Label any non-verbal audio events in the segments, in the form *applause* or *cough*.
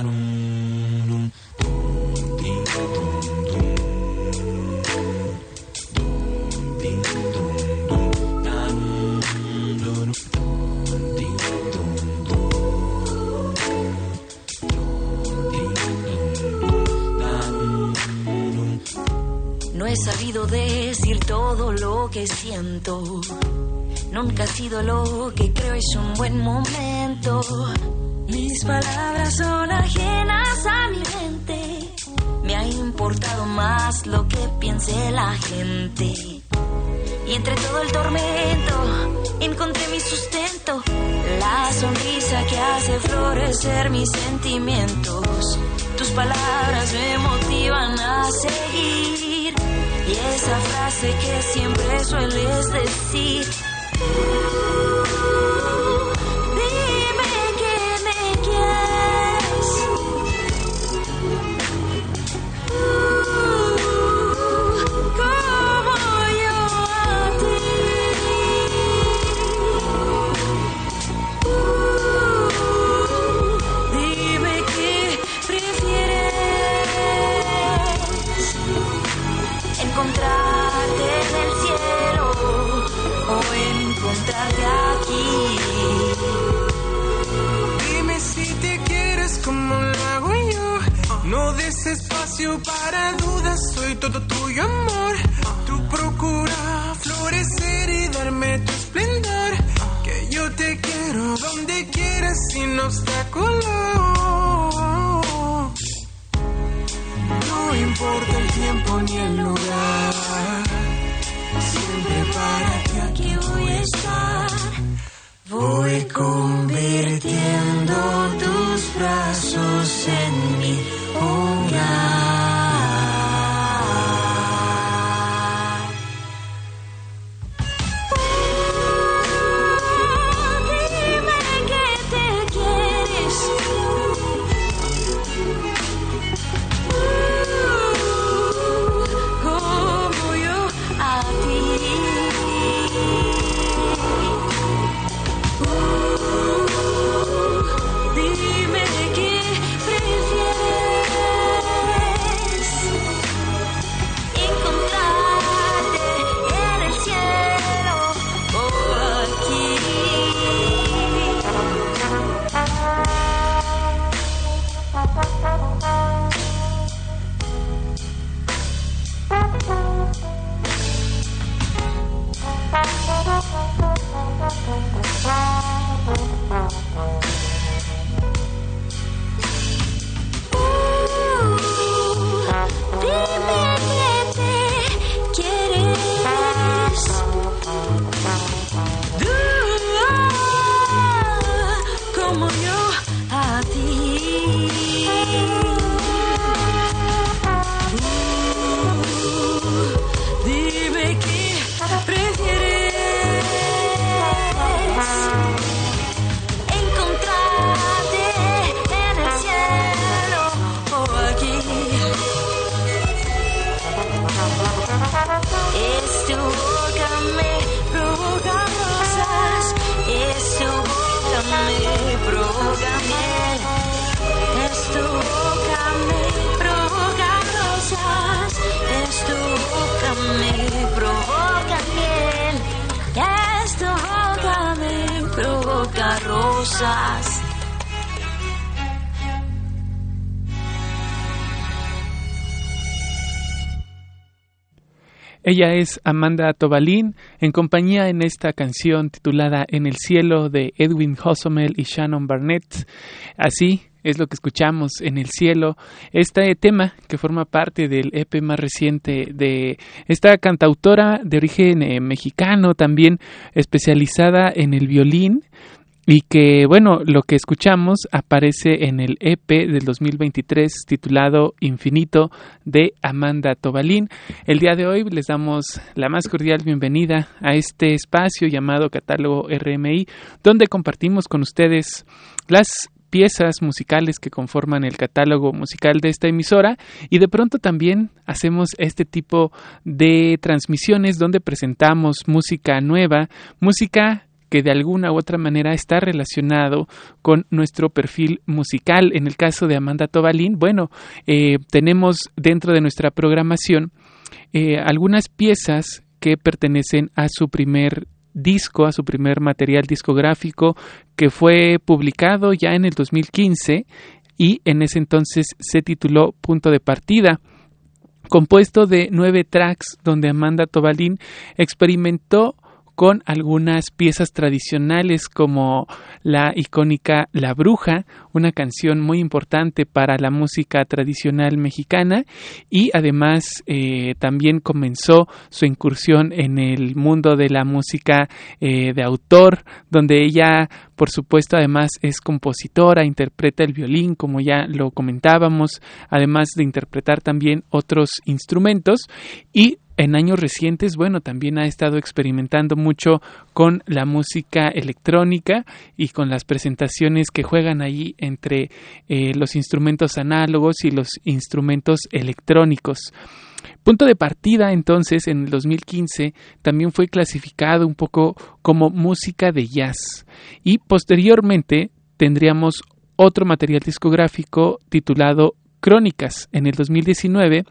No he sabido decir todo lo que siento. Nunca ha sido lo que creo es un buen momento. Mis palabras son ajenas a mi mente. Me ha importado más lo que piense la gente. Y entre todo el tormento encontré mi sustento, la sonrisa que hace florecer mis sentimientos. Tus palabras me motivan a seguir. Y esa frase que siempre sueles decir. Sin obstáculo. No importa el tiempo ni el lugar. Siempre para ti aquí voy a estar. Voy convirtiendo tus brazos en mi hogar. Ella es Amanda Tobalín, en compañía en esta canción titulada En el cielo de Edwin Hosomel y Shannon Barnett. Así es lo que escuchamos en el cielo. Este tema que forma parte del EP más reciente de esta cantautora de origen eh, mexicano, también especializada en el violín. Y que, bueno, lo que escuchamos aparece en el EP del 2023 titulado Infinito de Amanda Tobalín. El día de hoy les damos la más cordial bienvenida a este espacio llamado Catálogo RMI, donde compartimos con ustedes las piezas musicales que conforman el catálogo musical de esta emisora y de pronto también hacemos este tipo de transmisiones donde presentamos música nueva, música que de alguna u otra manera está relacionado con nuestro perfil musical. En el caso de Amanda Tobalín, bueno, eh, tenemos dentro de nuestra programación eh, algunas piezas que pertenecen a su primer disco, a su primer material discográfico que fue publicado ya en el 2015 y en ese entonces se tituló Punto de Partida compuesto de nueve tracks donde Amanda Tobalín experimentó con algunas piezas tradicionales como la icónica La Bruja, una canción muy importante para la música tradicional mexicana y además eh, también comenzó su incursión en el mundo de la música eh, de autor, donde ella por supuesto además es compositora, interpreta el violín como ya lo comentábamos, además de interpretar también otros instrumentos y en años recientes, bueno, también ha estado experimentando mucho con la música electrónica y con las presentaciones que juegan ahí entre eh, los instrumentos análogos y los instrumentos electrónicos. Punto de partida entonces en el 2015 también fue clasificado un poco como música de jazz y posteriormente tendríamos otro material discográfico titulado Crónicas en el 2019,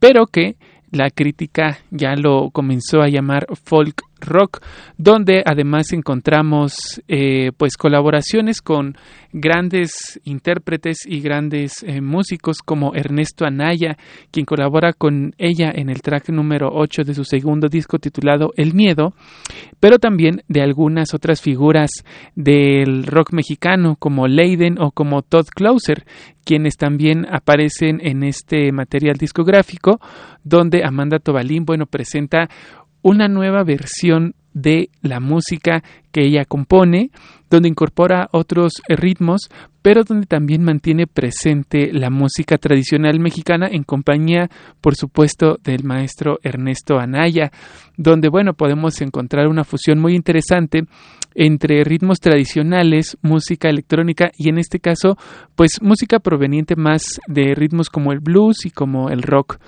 pero que la crítica ya lo comenzó a llamar folk rock, donde además encontramos eh, pues colaboraciones con grandes intérpretes y grandes eh, músicos como Ernesto Anaya, quien colabora con ella en el track número 8 de su segundo disco titulado El Miedo, pero también de algunas otras figuras del rock mexicano como Leiden o como Todd Closer, quienes también aparecen en este material discográfico, donde Amanda Tobalín, bueno, presenta una nueva versión de la música que ella compone, donde incorpora otros ritmos, pero donde también mantiene presente la música tradicional mexicana en compañía, por supuesto, del maestro Ernesto Anaya, donde, bueno, podemos encontrar una fusión muy interesante entre ritmos tradicionales, música electrónica y en este caso, pues música proveniente más de ritmos como el blues y como el rock.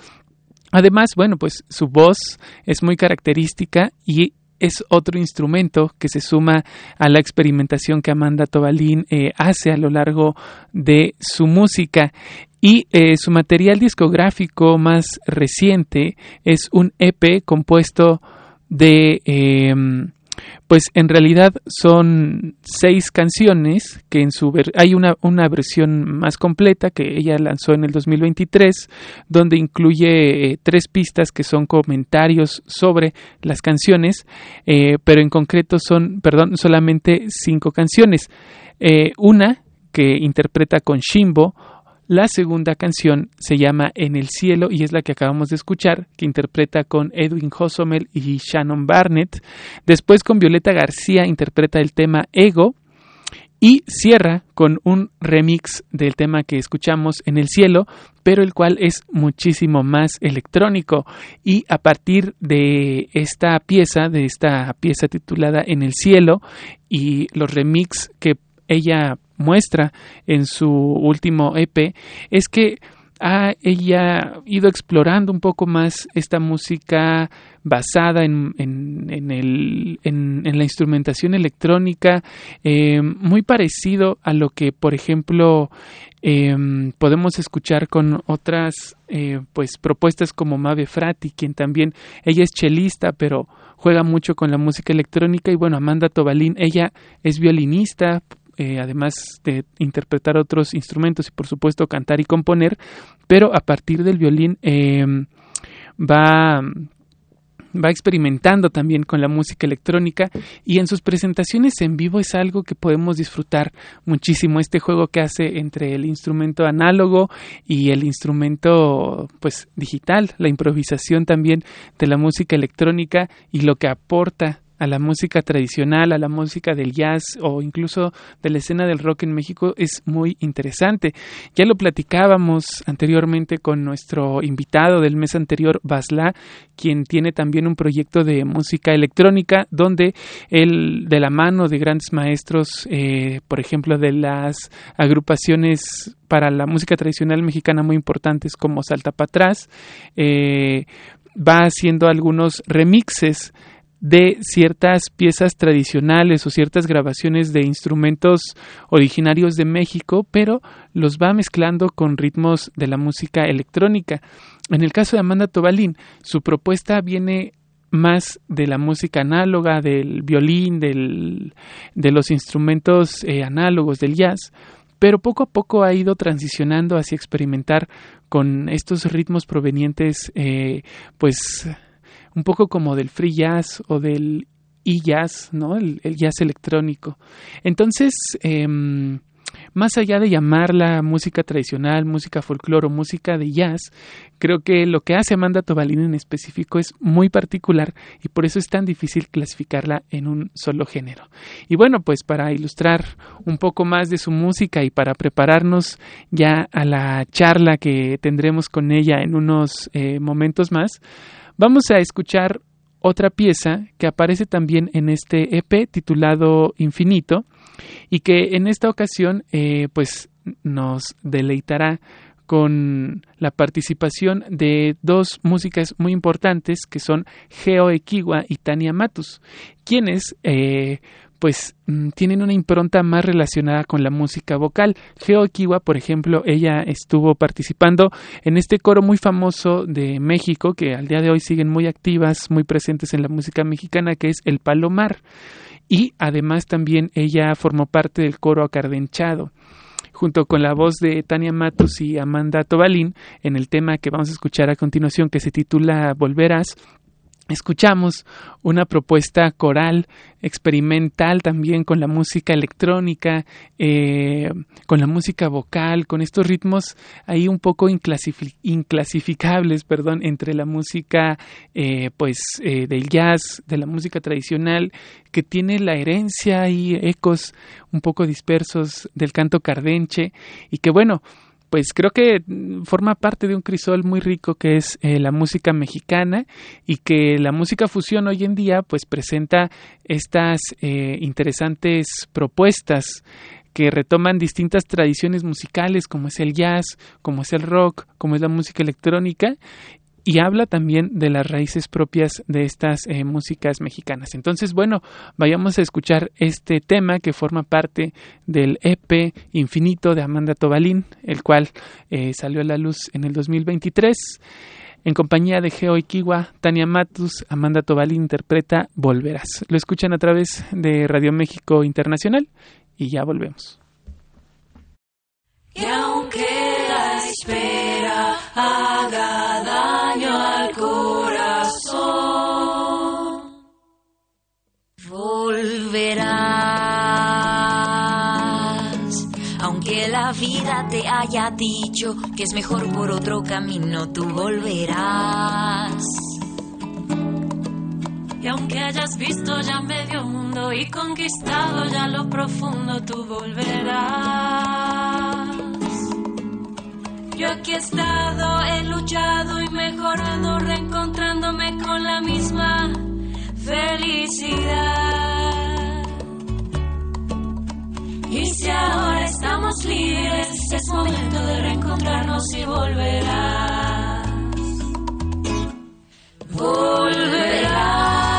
Además, bueno, pues su voz es muy característica y es otro instrumento que se suma a la experimentación que Amanda Tobalín eh, hace a lo largo de su música. Y eh, su material discográfico más reciente es un EP compuesto de em, pues en realidad son seis canciones que en su hay una, una, versión más completa que ella lanzó en el 2023 donde incluye eh, tres pistas que son comentarios sobre las canciones eh, pero en concreto son perdón solamente cinco canciones. Eh, una que interpreta con Shimbo la segunda canción se llama En el cielo y es la que acabamos de escuchar, que interpreta con Edwin Hosomel y Shannon Barnett. Después con Violeta García interpreta el tema Ego y cierra con un remix del tema que escuchamos en el cielo, pero el cual es muchísimo más electrónico y a partir de esta pieza, de esta pieza titulada En el cielo y los remix que ella muestra en su último EP es que ha ella ido explorando un poco más esta música basada en, en, el, en, la instrumentación electrónica, eh, muy parecido a lo que, por ejemplo, eh, podemos escuchar con otras eh, pues propuestas como Mave Frati, quien también, ella es chelista, pero juega mucho con la música electrónica y bueno, Amanda Tobalín, ella es violinista, eh, además de interpretar otros instrumentos y por supuesto cantar y componer, pero a partir del violín eh, va va experimentando también con la música electrónica y en sus presentaciones en vivo es algo que podemos disfrutar muchísimo. Este juego que hace entre el instrumento análogo y el instrumento pues digital la improvisación también de la música electrónica y lo que aporta a la música tradicional, a la música del jazz o incluso de la escena del rock en México es muy interesante. Ya lo platicábamos anteriormente con nuestro invitado del mes anterior, Basla, quien tiene también un proyecto de música electrónica donde él, de la mano de grandes maestros, eh, por ejemplo, de las agrupaciones para la música tradicional mexicana muy importantes como Salta para atrás, eh, va haciendo algunos remixes de ciertas piezas tradicionales o ciertas grabaciones de instrumentos originarios de México, pero los va mezclando con ritmos de la música electrónica. En el caso de Amanda Tobalín, su propuesta viene más de la música análoga, del violín, del, de los instrumentos eh, análogos del jazz, pero poco a poco ha ido transicionando hacia experimentar con estos ritmos provenientes, eh, pues, un poco como del free jazz o del e-jazz, ¿no? El, jazz electrónico. Entonces, em, más allá de llamarla música tradicional, música folclore o música de jazz, creo que lo que hace Amanda Tobalín en específico es muy particular y por eso es tan difícil clasificarla en un solo género. Y bueno, pues para ilustrar un poco más de su música y para prepararnos ya a la charla que tendremos con ella en unos eh, momentos más, vamos a escuchar otra pieza que aparece también en este EP titulado Infinito y que en esta ocasión eh, pues nos deleitará con la participación de dos músicas muy importantes que son Geo Equiwa y Tania Matus, quienes eh, pues mm, tienen una impronta más relacionada con la música vocal. Geo Kiwa, por ejemplo, ella estuvo participando en este coro muy famoso de México, que al día de hoy siguen muy activas, muy presentes en la música mexicana, que es el Palomar. Y además también ella formó parte del coro acardenchado junto con la voz de Tania Matos y Amanda Tobalín en el tema que vamos a escuchar a continuación que se titula Volverás Escuchamos una propuesta coral experimental también con la música electrónica, eh, con la música vocal, con estos ritmos ahí un poco inclasificables, perdón, entre la música eh, pues eh, del jazz, de la música tradicional, que tiene la herencia y ecos un poco dispersos del canto cardenche y que bueno, pues creo que forma parte de un crisol muy rico que es eh, la música mexicana y que la música fusión hoy en día pues presenta estas eh, interesantes propuestas que retoman distintas tradiciones musicales como es el jazz, como es el rock, como es la música electrónica y habla también de las raíces propias de estas eh, músicas mexicanas. Entonces, bueno, vayamos a escuchar este tema que forma parte del EP Infinito de Amanda Tobalín, el cual eh, salió a la luz en el 2023. En compañía de Geo Iquiwa, Tania Matus, Amanda Tobalín interpreta Volverás. Lo escuchan a través de Radio México Internacional y ya volvemos. Haya dicho que es mejor por otro camino, tú volverás. Y aunque hayas visto ya medio mundo y conquistado ya lo profundo, tú volverás. Yo aquí he estado, he luchado y mejorado, reencontrándome con la misma felicidad. Y si ahora estamos libres, es momento de reencontrarnos y volverás. Volverás.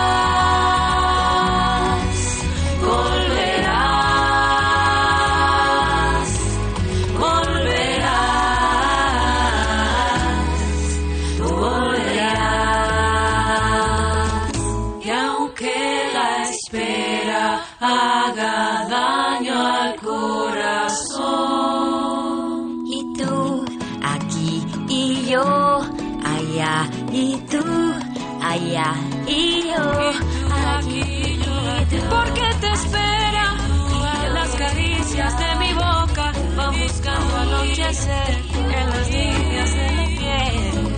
Anochecer en las líneas de mi piel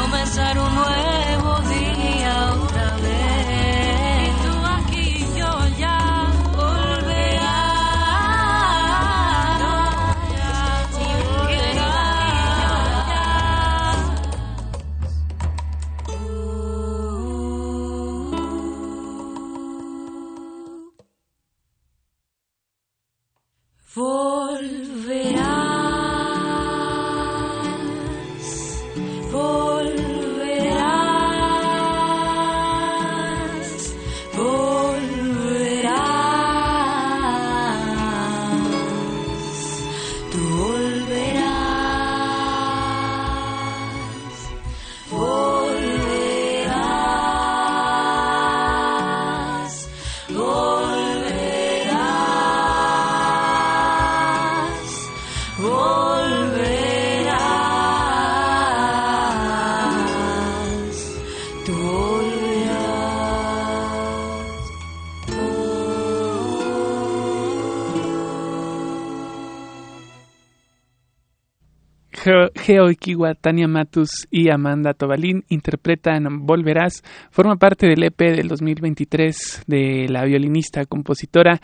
comenzar un nuevo Geo Ikiwa, Tania Matus y Amanda Tobalín interpretan Volverás. Forma parte del EP del 2023 de la violinista, compositora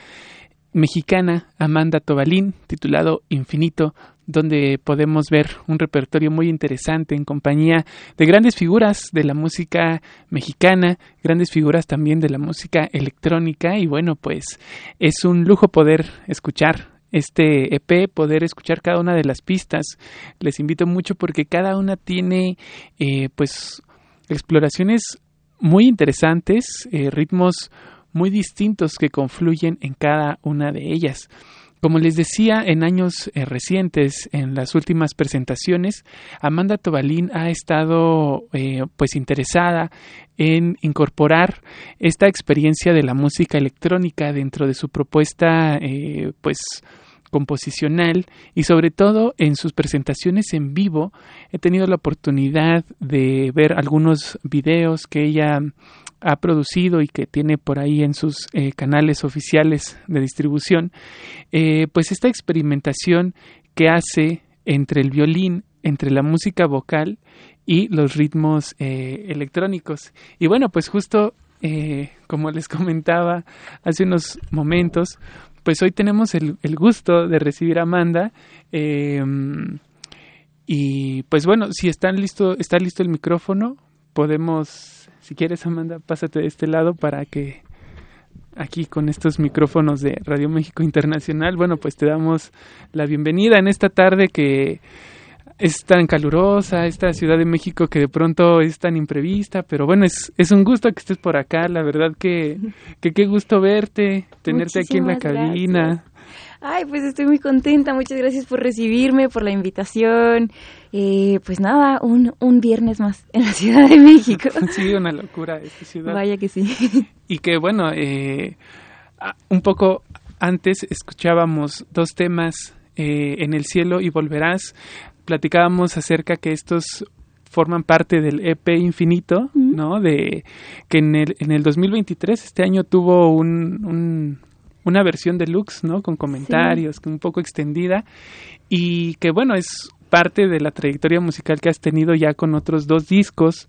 mexicana Amanda Tobalín, titulado Infinito, donde podemos ver un repertorio muy interesante en compañía de grandes figuras de la música mexicana, grandes figuras también de la música electrónica y bueno, pues es un lujo poder escuchar este EP, poder escuchar cada una de las pistas. Les invito mucho porque cada una tiene eh, pues exploraciones muy interesantes, eh, ritmos muy distintos que confluyen en cada una de ellas. Como les decía en años eh, recientes, en las últimas presentaciones, Amanda Tobalín ha estado pues interesada en incorporar esta experiencia de la música electrónica dentro de su propuesta pues composicional y sobre todo en sus presentaciones en vivo he tenido la oportunidad de ver algunos videos que ella ha producido y que tiene por ahí en sus eh, canales oficiales de distribución, eh, pues esta experimentación que hace entre el violín, entre la música vocal y los ritmos eh, electrónicos. Y bueno, pues justo como les comentaba hace unos momentos, pues hoy tenemos el, gusto de recibir a Amanda. Em, y pues bueno, si están listo, está listo el micrófono, podemos, si quieres Amanda, pásate de este lado para que aquí con estos micrófonos de Radio México Internacional, bueno, pues te damos la bienvenida en esta tarde que es tan calurosa esta Ciudad de México que de pronto es tan imprevista, pero bueno, es, es un gusto que estés por acá, la verdad que, que qué gusto verte, tenerte aquí en la cabina. Ay, pues estoy muy contenta, muchas gracias por recibirme, por la invitación. Eh, pues nada, un, un viernes más en la Ciudad de México. *laughs* sí, una locura esta ciudad. Vaya que sí. Y que bueno, eh, un poco antes escuchábamos dos temas eh, en el cielo y volverás platicábamos acerca que estos forman parte del EP Infinito, ¿no? De que en el, en el 2023, este año tuvo un, una versión deluxe, ¿no? Con comentarios, un poco extendida y que bueno, es parte de la trayectoria musical que has tenido ya con otros dos discos,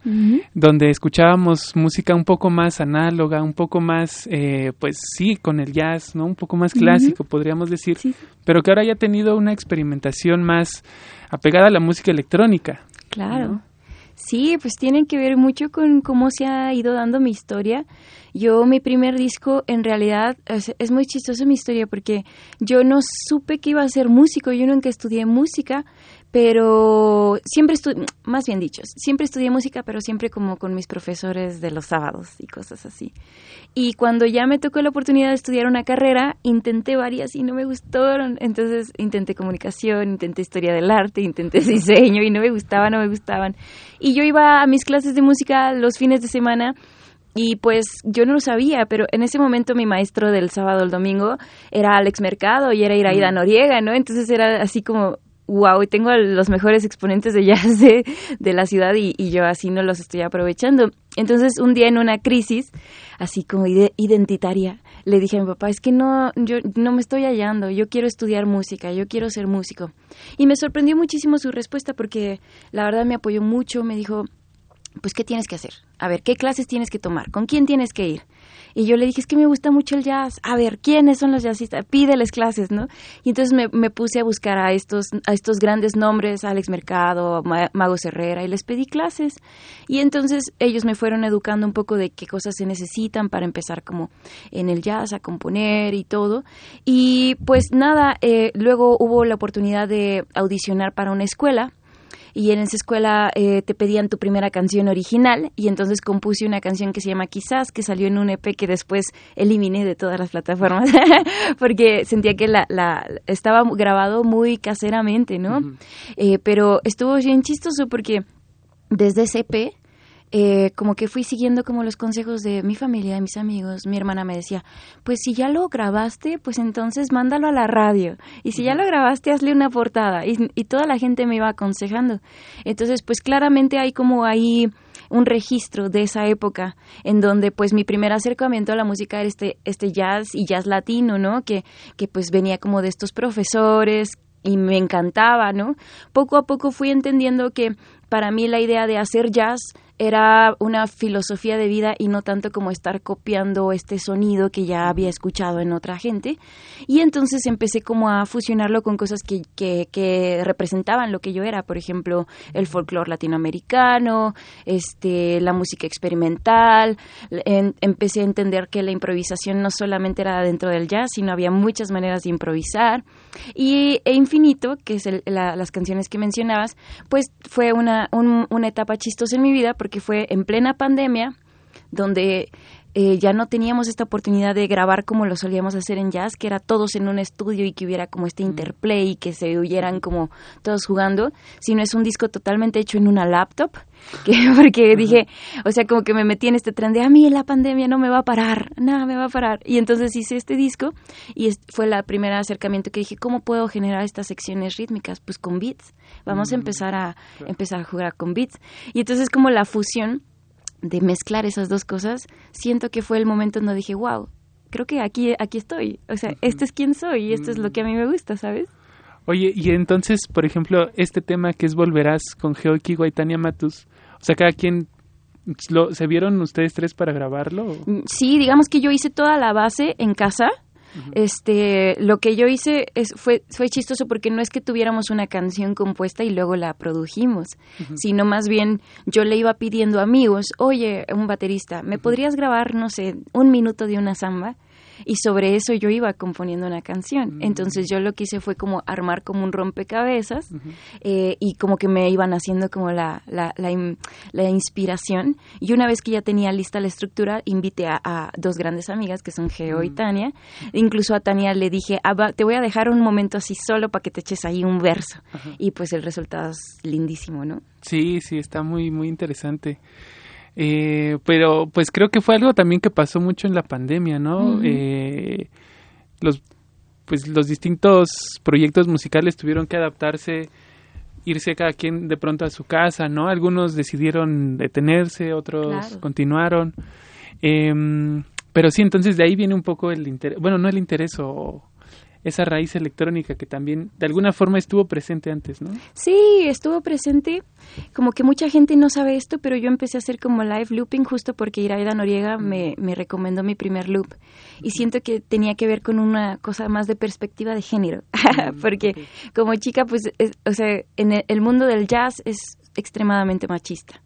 donde escuchábamos música un poco más análoga, un poco más, eh, pues sí, con el jazz, ¿no? Un poco más clásico, podríamos decir, pero que ahora ya ha tenido una experimentación más apegada a la música electrónica. Claro. Sí, pues tiene que ver mucho con cómo se ha ido dando mi historia. Yo, mi primer disco, en realidad, es, muy chistoso mi historia porque yo no supe que iba a ser músico, yo nunca estudié música, pero siempre estudié, más bien dicho, siempre estudié música, pero siempre como con mis profesores de los sábados y cosas así. Y cuando ya me tocó la oportunidad de estudiar una carrera, intenté varias y no me gustaron. Entonces intenté comunicación, intenté historia del arte, intenté diseño y no me gustaban, no me gustaban. Y yo iba a mis clases de música los fines de semana y pues yo no lo sabía, pero en ese momento mi maestro del sábado al domingo era Alex Mercado y era Iraida Noriega, ¿no? Entonces era así como, wow, tengo los mejores exponentes de jazz de, la ciudad y, yo así no los estoy aprovechando. Entonces, un día en una crisis, así como identitaria, le dije a mi papá, es que no, yo no me estoy hallando, yo quiero estudiar música, yo quiero ser músico. Y me sorprendió muchísimo su respuesta porque la verdad me apoyó mucho, me dijo, pues, ¿qué tienes que hacer? A ver, ¿qué clases tienes que tomar? ¿Con quién tienes que ir? Y yo le dije, es que me gusta mucho el jazz. A ver, ¿quiénes son los jazzistas? Pídeles clases, ¿no? Y entonces me, puse a buscar a estos, a estos grandes nombres, Alex Mercado, Mago Herrera, y les pedí clases. Y entonces ellos me fueron educando un poco de qué cosas se necesitan para empezar como en el jazz a componer y todo. Y pues nada, eh, luego hubo la oportunidad de audicionar para una escuela y en esa escuela eh, te pedían tu primera canción original y entonces compuse una canción que se llama Quizás, que salió en un EP que después eliminé de todas las plataformas *laughs* porque sentía que la, la, estaba grabado muy caseramente, ¿no? Eh, pero estuvo bien chistoso porque desde ese EP eh, como que fui siguiendo como los consejos de mi familia, de mis amigos. Mi hermana me decía, pues si ya lo grabaste, pues entonces mándalo a la radio. Y si ya lo grabaste, hazle una portada. Y, y toda la gente me iba aconsejando. Entonces, pues claramente hay como ahí un registro de esa época en donde pues mi primer acercamiento a la música era este, este jazz y jazz latino, ¿no? Que, que pues venía como de estos profesores y me encantaba, ¿no? Poco a poco fui entendiendo que para mí la idea de hacer jazz era una filosofía de vida y no tanto como estar copiando este sonido que ya había escuchado en otra gente. Y entonces empecé como a fusionarlo con cosas que, que, representaban lo que yo era, por ejemplo, el folclore latinoamericano, este, la música experimental. empecé a entender que la improvisación no solamente era dentro del jazz, sino había muchas maneras de improvisar. Y e Infinito, que es las canciones que mencionabas, pues fue una, una etapa chistosa en mi vida porque fue en plena pandemia, donde eh, ya no teníamos esta oportunidad de grabar como lo solíamos hacer en jazz, que era todos en un estudio y que hubiera como este interplay y que se oyeran como todos jugando, sino es un disco totalmente hecho en una laptop, *laughs* que, porque dije, o sea, como que me metí en este tren de a mí la pandemia no me va a parar, nada me va a parar. Y entonces hice este disco y fue el primer acercamiento que dije, ¿cómo puedo generar estas secciones rítmicas? Pues con beats. Vamos a empezar a empezar a jugar con beats. Y entonces como la fusión de mezclar esas dos cosas, siento que fue el momento en donde dije, wow, creo que aquí, aquí estoy. O sea, este es quien soy y esto es lo que a mí me gusta, ¿sabes? Oye, y entonces, por ejemplo, este tema que es Volverás con Geoki Guaitania Matus, o sea, cada quien lo, ¿Se vieron ustedes tres para grabarlo? Mm, sí, digamos que yo hice toda la base en casa. Este, lo que yo hice es, fue, fue chistoso porque no es que tuviéramos una canción compuesta y luego la produjimos, sino más bien yo le iba pidiendo a amigos, oye, un baterista, ¿me podrías grabar, no sé, un minuto de una samba? Y sobre eso yo iba componiendo una canción. Mm. Entonces yo lo que hice fue como armar como un rompecabezas eh, y como que me iban haciendo como la, la, la, inspiración. Y una vez que ya tenía lista la estructura, invité a, dos grandes amigas que son Geo y mm. Tania. Incluso a Tania le dije, ah, te voy a dejar un momento así solo para que te eches ahí un verso. Y pues el resultado es lindísimo, ¿no? Sí, sí, está muy, muy interesante. Eh, pero pues creo que fue algo también que pasó mucho en la pandemia, ¿no? eh, los pues los distintos proyectos musicales tuvieron que adaptarse, irse cada quien de pronto a su casa, ¿no? Algunos decidieron detenerse, otros continuaron. Eh, pero sí, entonces de ahí viene un poco el interés, bueno, no el interés o esa raíz electrónica que también de alguna forma estuvo presente antes, ¿no? Sí, estuvo presente. Como que mucha gente no sabe esto, pero yo empecé a hacer como live looping justo porque Iraida Noriega me, me recomendó mi primer loop. Y siento que tenía que ver con una cosa más de perspectiva de género. *laughs* Mm, porque como chica, pues, o sea, en el mundo del jazz es extremadamente machista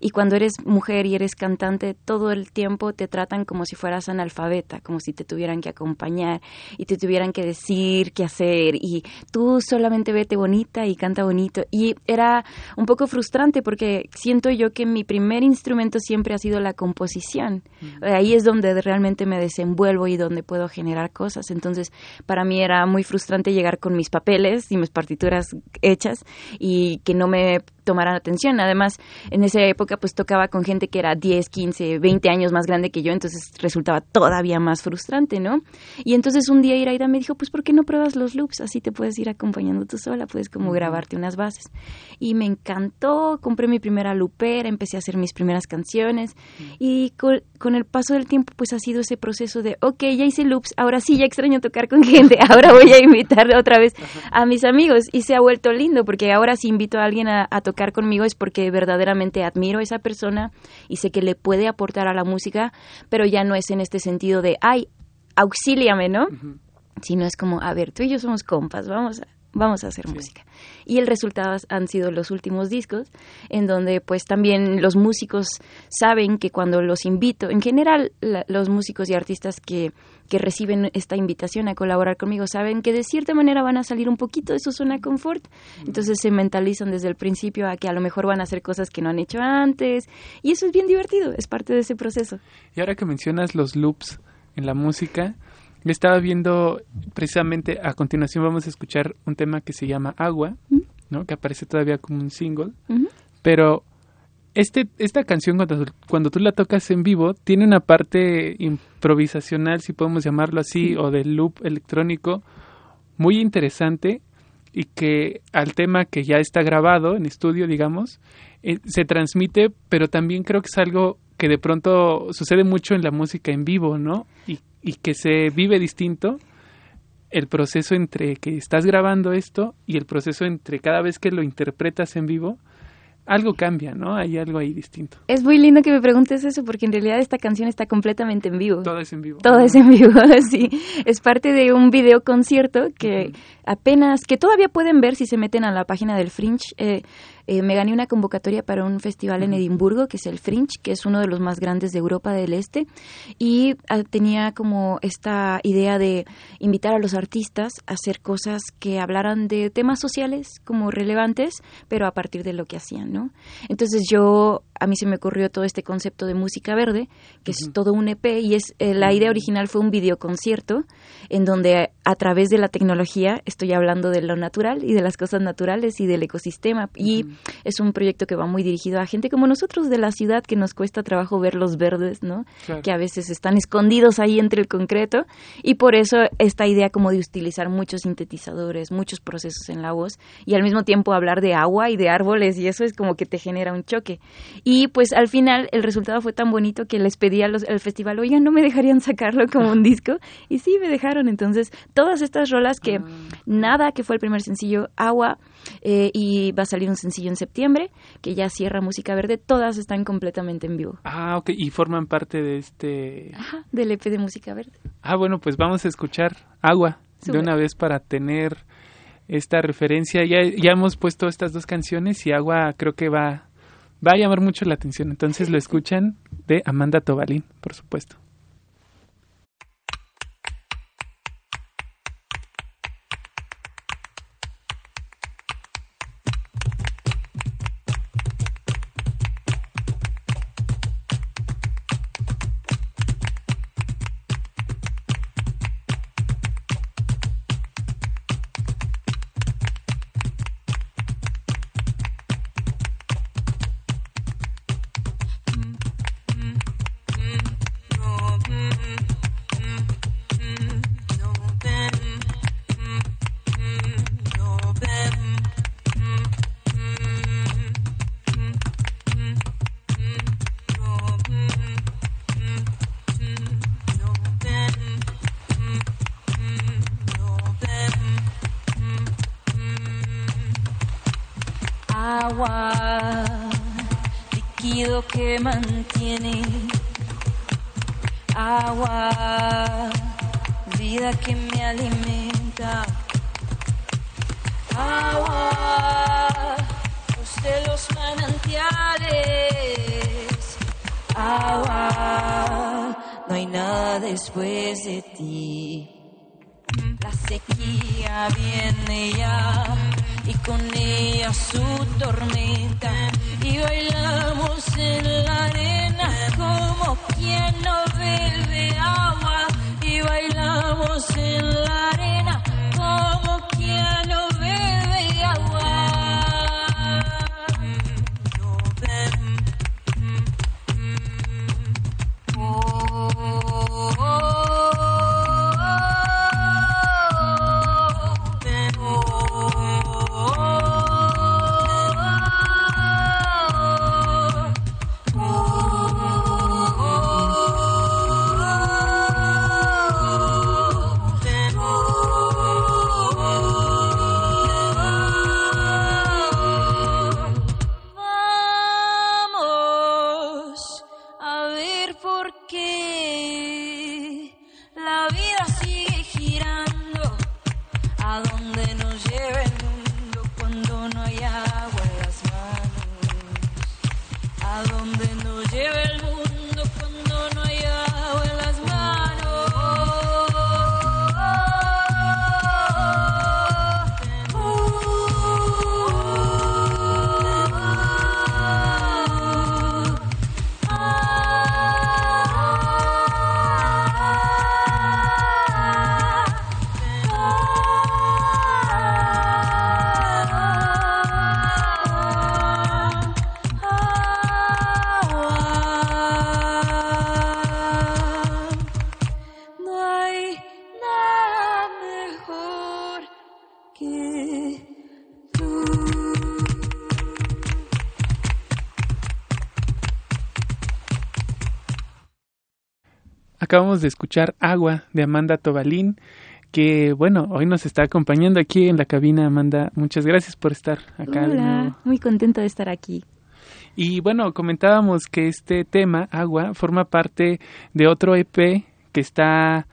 y cuando eres mujer y eres cantante, todo el tiempo te tratan como si fueras analfabeta, como si te tuvieran que acompañar y te tuvieran que decir qué hacer y tú solamente vete bonita y canta bonito. Y era un poco frustrante porque siento yo que mi primer instrumento siempre ha sido la composición. Ahí es donde realmente me desenvuelvo y donde puedo generar cosas. Entonces, para mí era muy frustrante llegar con mis papeles y mis partituras hechas y que no me tomaran atención. Además, en esa época pues tocaba con gente que era 10, 15, 20 años más grande que yo, entonces resultaba todavía más frustrante, ¿no? Y entonces un día Iraida me dijo, pues ¿por qué no pruebas los loops? Así te puedes ir acompañando tú sola, puedes como grabarte unas bases. Y me encantó, compré mi primera loopera, empecé a hacer mis primeras canciones y con, con el paso del tiempo pues ha sido ese proceso de, ok, ya hice loops, ahora sí ya extraño tocar con gente, *laughs* ahora voy a invitar otra vez a mis amigos y se ha vuelto lindo porque ahora si invito a alguien a, a tocar conmigo es porque verdaderamente admiro a esa persona y sé que le puede aportar a la música, pero ya no es en este sentido de, ay, auxíliame, ¿no? Sino es como, a ver, tú y yo somos compas, vamos a, vamos a hacer música. Y el resultado han sido los últimos discos, en donde pues también los músicos saben que cuando los invito, en general los músicos y artistas que, que reciben esta invitación a colaborar conmigo. Saben que de cierta manera van a salir un poquito de su zona de confort, entonces se mentalizan desde el principio a que a lo mejor van a hacer cosas que no han hecho antes, y eso es bien divertido, es parte de ese proceso. Y ahora que mencionas los loops en la música, estaba viendo precisamente a continuación vamos a escuchar un tema que se llama Agua, ¿no? Que aparece todavía como un single, pero este esta canción cuando, cuando tú la tocas en vivo tiene una parte improvisacional, si podemos llamarlo así, o de loop electrónico muy interesante y que al tema que ya está grabado en estudio, digamos, eh, se transmite, pero también creo que es algo que de pronto sucede mucho en la música en vivo, ¿no? Y y que se vive distinto el proceso entre que estás grabando esto y el proceso entre cada vez que lo interpretas en vivo, algo cambia, ¿no? Hay algo ahí distinto. Es muy lindo que me preguntes eso porque en realidad esta canción está completamente en vivo. Todo es en vivo. Todo es en vivo, *laughs* sí. Es parte de un video concierto que apenas, que todavía pueden ver si se meten a la página del Fringe. Eh, eh, me gané una convocatoria para un festival en Edimburgo, que es el Fringe, que es uno de los más grandes de Europa del Este, y ah, tenía como esta idea de invitar a los artistas a hacer cosas que hablaran de temas sociales como relevantes, pero a partir de lo que hacían, ¿no? Entonces yo a mí se me ocurrió todo este concepto de música verde, que es todo un EP y es eh, la idea original fue un videoconcierto en donde a través de la tecnología estoy hablando de lo natural y de las cosas naturales y del ecosistema. Y es un proyecto que va muy dirigido a gente como nosotros de la ciudad que nos cuesta trabajo ver los verdes, ¿no? Que a veces están escondidos ahí entre el concreto y por eso esta idea como de utilizar muchos sintetizadores, muchos procesos en la voz y al mismo tiempo hablar de agua y de árboles y eso es como que te genera un choque. Y pues al final el resultado fue tan bonito que les pedí al festival, oigan, ¿no me dejarían sacarlo como un disco? Y sí, me dejaron. Entonces, todas estas rolas que ah. nada, que fue el primer sencillo, Agua, eh, y va a salir un sencillo en septiembre, que ya cierra Música Verde, todas están completamente en vivo. Ah, ok, y forman parte de este... Ajá, del EP de Música Verde. Ah, bueno, pues vamos a escuchar Agua de una vez para tener esta referencia. Ya, ya hemos puesto estas dos canciones y Agua creo que va va a llamar mucho la atención. Entonces lo escuchan de Amanda Tobalín, por supuesto. Acabamos de escuchar Agua de Amanda Tobalín, que bueno, hoy nos está acompañando aquí en la cabina, Amanda. Muchas gracias por estar acá. Hola, muy contenta de estar aquí. Y bueno, comentábamos que este tema, agua, forma parte de otro EP que está,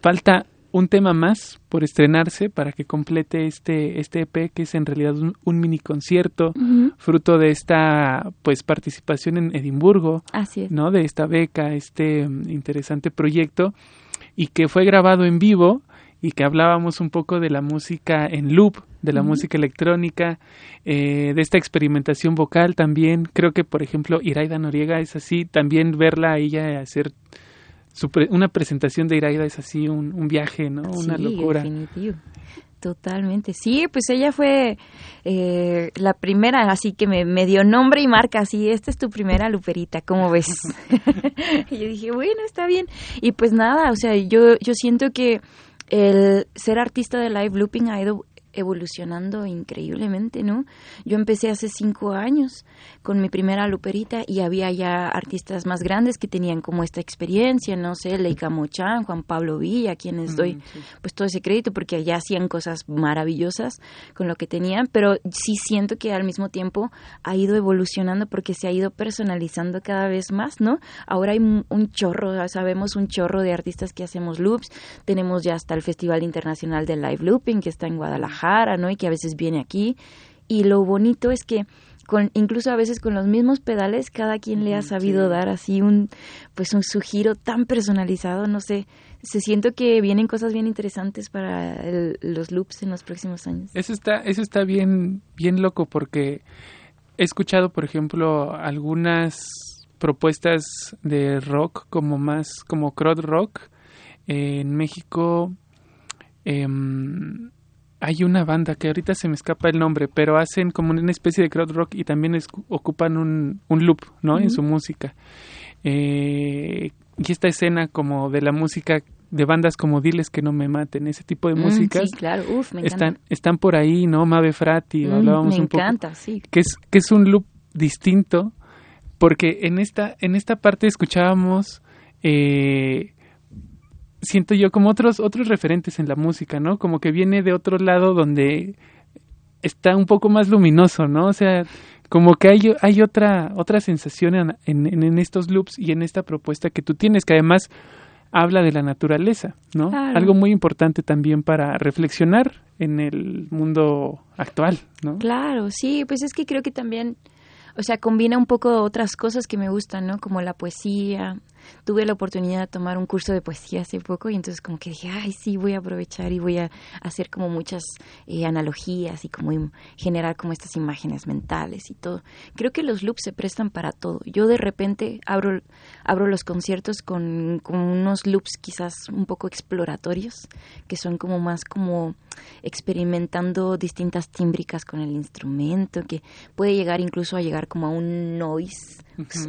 falta un tema más por estrenarse para que complete este, este EP que es en realidad un, mini concierto fruto de esta pues participación en Edimburgo, Así es. ¿no? De esta beca, este mm, interesante proyecto y que fue grabado en vivo y que hablábamos un poco de la música en loop, de la música electrónica, eh, de esta experimentación vocal también. Creo que, por ejemplo, Iraida Noriega es así, también verla a ella hacer una presentación de Iraida es así un, viaje, ¿no? Una locura. Definitivo. Totalmente, sí, pues ella fue eh, la primera, así que me, me, dio nombre y marca, así, esta es tu primera luperita, ¿cómo ves? *laughs* *laughs* y yo dije, bueno, está bien. Y pues nada, o sea, yo, yo siento que el ser artista de live looping ha ido evolucionando increíblemente, ¿no? Yo empecé hace cinco años con mi primera luperita y había ya artistas más grandes que tenían como esta experiencia, no sé, Leica Mochan, Juan Pablo Villa, quienes doy pues todo ese crédito porque ya hacían cosas maravillosas con lo que tenían, pero sí siento que al mismo tiempo ha ido evolucionando porque se ha ido personalizando cada vez más, ¿no? Ahora hay un chorro, sabemos un chorro de artistas que hacemos loops, tenemos ya hasta el Festival Internacional de Live Looping que está en Guadalajara, ¿no? Y que a veces viene aquí. Y lo bonito es que con, incluso a veces con los mismos pedales, cada quien le ha sabido dar así un, pues un, su giro tan personalizado, no sé, se siento que vienen cosas bien interesantes para los loops en los próximos años. Eso está, eso está bien, bien loco porque he escuchado, por ejemplo, algunas propuestas de rock como más, como crowd rock en México. Eh, hay una banda que ahorita se me escapa el nombre, pero hacen como una especie de crowd rock y también ocupan un, un loop, ¿no? En su música. Eh, y esta escena como de la música de bandas como Diles que no me maten, ese tipo de mm, músicas. sí, claro, uf, me están, están por ahí, ¿no? Mave Frati, mm, hablábamos un poco. Me encanta, sí. Que es, que es un loop distinto, porque en esta, en esta parte escuchábamos eh, siento yo como otros otros referentes en la música, ¿no? Como que viene de otro lado donde está un poco más luminoso, ¿no? O sea, como que hay, hay otra otra sensación en, en, en estos loops y en esta propuesta que tú tienes, que además habla de la naturaleza, ¿no? Algo muy importante también para reflexionar en el mundo actual, ¿no? Claro, sí, pues es que creo que también, o sea, combina un poco otras cosas que me gustan, ¿no? Como la poesía, tuve la oportunidad de tomar un curso de poesía hace poco y entonces como que dije, ay, sí, voy a aprovechar y voy a hacer como muchas eh, analogías y como generar como estas imágenes mentales y todo. Creo que los loops se prestan para todo. Yo de repente abro, abro los conciertos con, con unos loops quizás un poco exploratorios, que son como más como experimentando distintas tímbricas con el instrumento, que puede llegar incluso a llegar como a un noise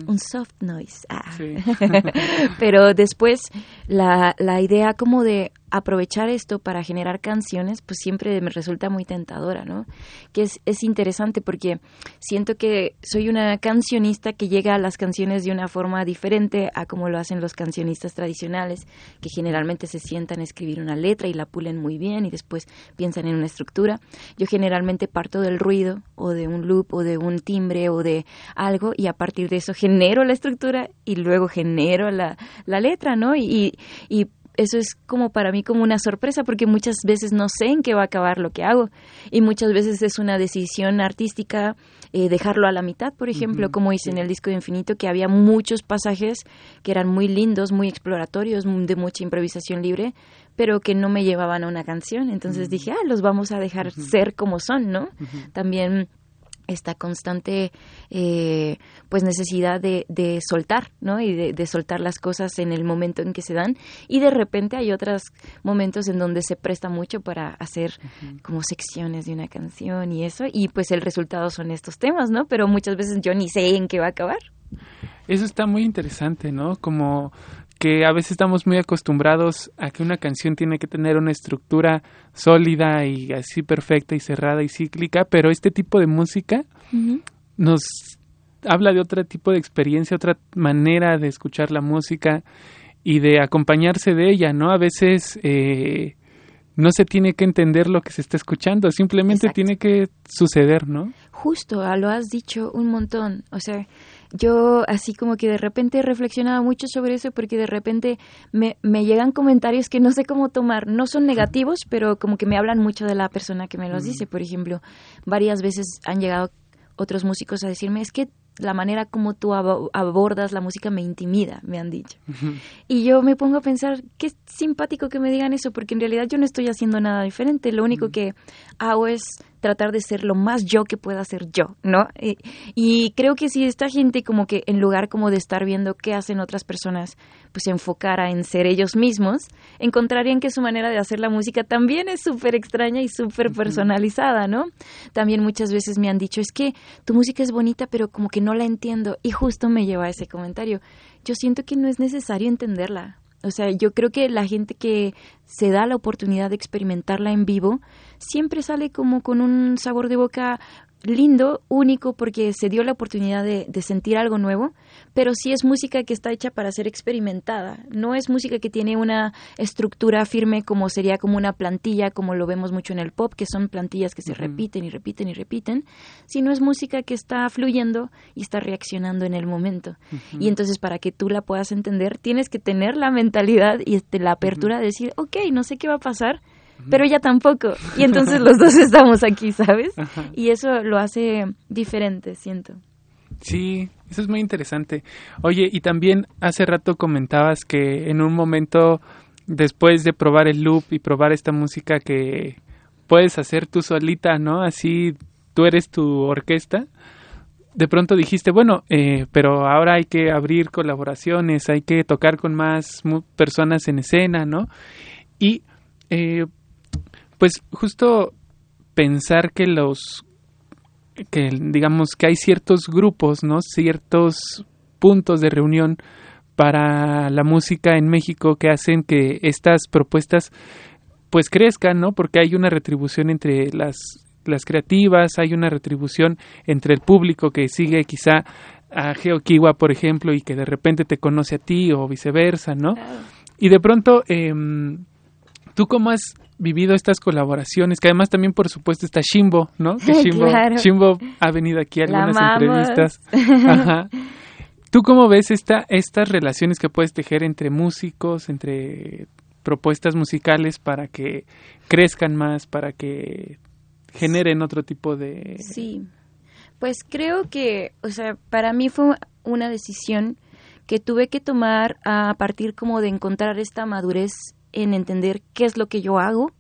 un soft noise. Ah. *laughs* Pero después la, la idea como de aprovechar esto para generar canciones, pues siempre me resulta muy tentadora, ¿no? Que es, es interesante porque siento que soy una cancionista que llega a las canciones de una forma diferente a como lo hacen los cancionistas tradicionales, que generalmente se sientan a escribir una letra y la pulen muy bien y después piensan en una estructura. Yo generalmente parto del ruido o de un loop o de un timbre o de algo y a partir de eso genero la estructura y luego genero la, la letra, ¿no? Y, y eso es como para mí como una sorpresa porque muchas veces no sé en qué va a acabar lo que hago. Y muchas veces es una decisión artística eh, dejarlo a la mitad, por ejemplo, como hice en el disco de Infinito, que había muchos pasajes que eran muy lindos, muy exploratorios, de mucha improvisación libre, pero que no me llevaban a una canción. Entonces dije, ah, los vamos a dejar ser como son, ¿no? También esta constante eh, pues necesidad de, de soltar no y de, soltar las cosas en el momento en que se dan. Y de repente hay otros momentos en donde se presta mucho para hacer como secciones de una canción y eso. Y pues el resultado son estos temas no pero muchas veces yo ni sé en qué va a acabar. Eso está muy interesante no como que a veces estamos muy acostumbrados a que una canción tiene que tener una estructura sólida y así perfecta y cerrada y cíclica, pero este tipo de música nos habla de otro tipo de experiencia, otra manera de escuchar la música y de acompañarse de ella, ¿no? A veces eh, no se tiene que entender lo que se está escuchando, simplemente tiene que suceder, ¿no? Justo, ah, lo has dicho un montón. O sea, yo así como que de repente reflexionaba mucho sobre eso porque de repente me, me llegan comentarios que no sé cómo tomar. No son negativos, pero como que me hablan mucho de la persona que me los dice. Por ejemplo, varias veces han llegado otros músicos a decirme, es que la manera como tú abordas la música me intimida, me han dicho. Y yo me pongo a pensar, qué simpático que me digan eso, porque en realidad yo no estoy haciendo nada diferente, lo único que hago es tratar de ser lo más yo que pueda ser yo, ¿no? Y, creo que si esta gente como que en lugar como de estar viendo qué hacen otras personas, pues se enfocara en ser ellos mismos, encontrarían que su manera de hacer la música también es súper extraña y súper personalizada, ¿no? También muchas veces me han dicho, es que tu música es bonita, pero como que no la entiendo. Y justo me lleva a ese comentario. Yo siento que no es necesario entenderla. O sea, yo creo que la gente que se da la oportunidad de experimentarla en vivo siempre sale como con un sabor de boca lindo, único, porque se dio la oportunidad de, sentir algo nuevo, pero sí es música que está hecha para ser experimentada. No es música que tiene una estructura firme como sería como una plantilla, como lo vemos mucho en el pop, que son plantillas que se repiten y repiten y repiten, sino es música que está fluyendo y está reaccionando en el momento. Y entonces para que tú la puedas entender, tienes que tener la mentalidad y este, la apertura de decir, ok, no sé qué va a pasar, pero ella tampoco. Y entonces los dos *laughs* estamos aquí, ¿sabes? Y eso lo hace diferente, siento. Sí, eso es muy interesante. Oye, y también hace rato comentabas que en un momento, después de probar el loop y probar esta música que puedes hacer tú solita, ¿no? Así tú eres tu orquesta. De pronto dijiste, bueno, eh, pero ahora hay que abrir colaboraciones, hay que tocar con más personas en escena, ¿no? Y eh, pues justo pensar que los que digamos que hay ciertos grupos, ¿no? Ciertos puntos de reunión para la música en México que hacen que estas propuestas pues crezcan, ¿no? Porque hay una retribución entre las las creativas, hay una retribución entre el público que sigue quizá a Geo Kiwa, por ejemplo, y que de repente te conoce a ti o viceversa, ¿no? Y de pronto, eh, ¿tú cómo has vivido estas colaboraciones, que además también por supuesto está Shimbo, ¿no? Que *laughs* Shimbo, ha venido aquí a algunas entrevistas. *laughs* Ajá. ¿Tú cómo ves esta, estas relaciones que puedes tejer entre músicos, entre propuestas musicales para que crezcan más, para que generen otro tipo de... Sí, pues creo que, o sea, para mí fue una decisión que tuve que tomar a partir como de encontrar esta madurez en entender qué es lo que yo hago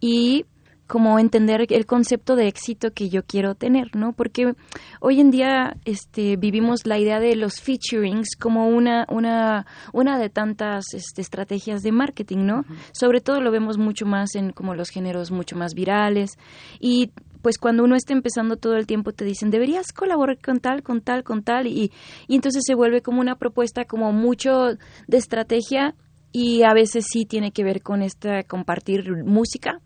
y como entender el concepto de éxito que yo quiero tener, ¿no? Porque hoy en día este, vivimos la idea de los featurings como una, una, una de tantas este, estrategias de marketing, ¿no? Sobre todo lo vemos mucho más en como los géneros mucho más virales y pues cuando uno está empezando todo el tiempo te dicen deberías colaborar con tal, con tal, con tal y, y entonces se vuelve como una propuesta como mucho de estrategia y a veces sí tiene que ver con esta compartir música,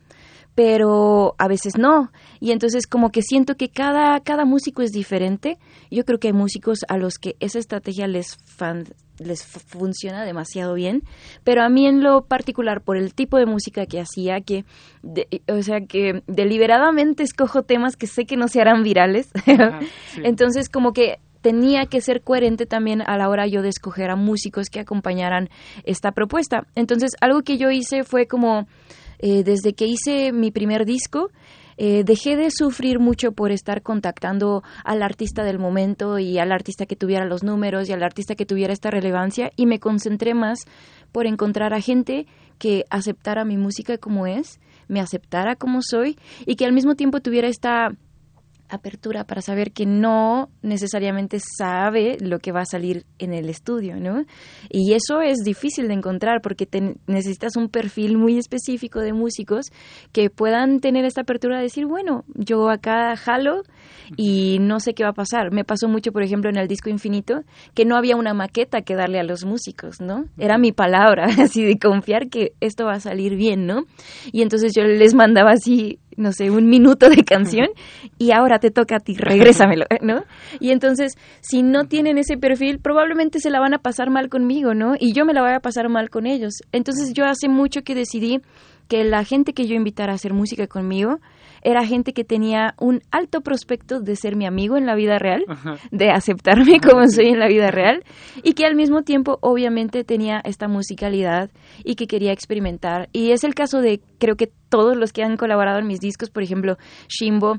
pero a veces no. Y entonces como que siento que cada, cada músico es diferente. Yo creo que hay músicos a los que esa estrategia les, les funciona demasiado bien, pero a mí en lo particular, por el tipo de música que hacía, que, o sea, que deliberadamente escojo temas que sé que no se harán virales. *laughs* Entonces como que tenía que ser coherente también a la hora yo de escoger a músicos que acompañaran esta propuesta. Entonces, algo que yo hice fue como, eh, desde que hice mi primer disco, eh, dejé de sufrir mucho por estar contactando al artista del momento y al artista que tuviera los números y al artista que tuviera esta relevancia y me concentré más por encontrar a gente que aceptara mi música como es, me aceptara como soy y que al mismo tiempo tuviera esta apertura para saber que no necesariamente sabe lo que va a salir en el estudio, ¿no? Y eso es difícil de encontrar porque necesitas un perfil muy específico de músicos que puedan tener esta apertura de decir, bueno, yo acá jalo y no sé qué va a pasar. Me pasó mucho, por ejemplo, en el disco Infinito, que no había una maqueta que darle a los músicos, ¿no? Era mi palabra, *laughs* así de confiar que esto va a salir bien, ¿no? Y entonces yo les mandaba así no sé, un minuto de canción y ahora te toca a ti, regrésamelo, *laughs* ¿no? Y entonces, si no tienen ese perfil, probablemente se la van a pasar mal conmigo, ¿no? Y yo me la voy a pasar mal con ellos. Entonces, yo hace mucho que decidí que la gente que yo invitara a hacer música conmigo era gente que tenía un alto prospecto de ser mi amigo en la vida real, de aceptarme *laughs* como soy en la vida real y que al mismo tiempo obviamente tenía esta musicalidad y que quería experimentar. Y es el caso de creo que todos los que han colaborado en mis discos, por ejemplo, Shimbo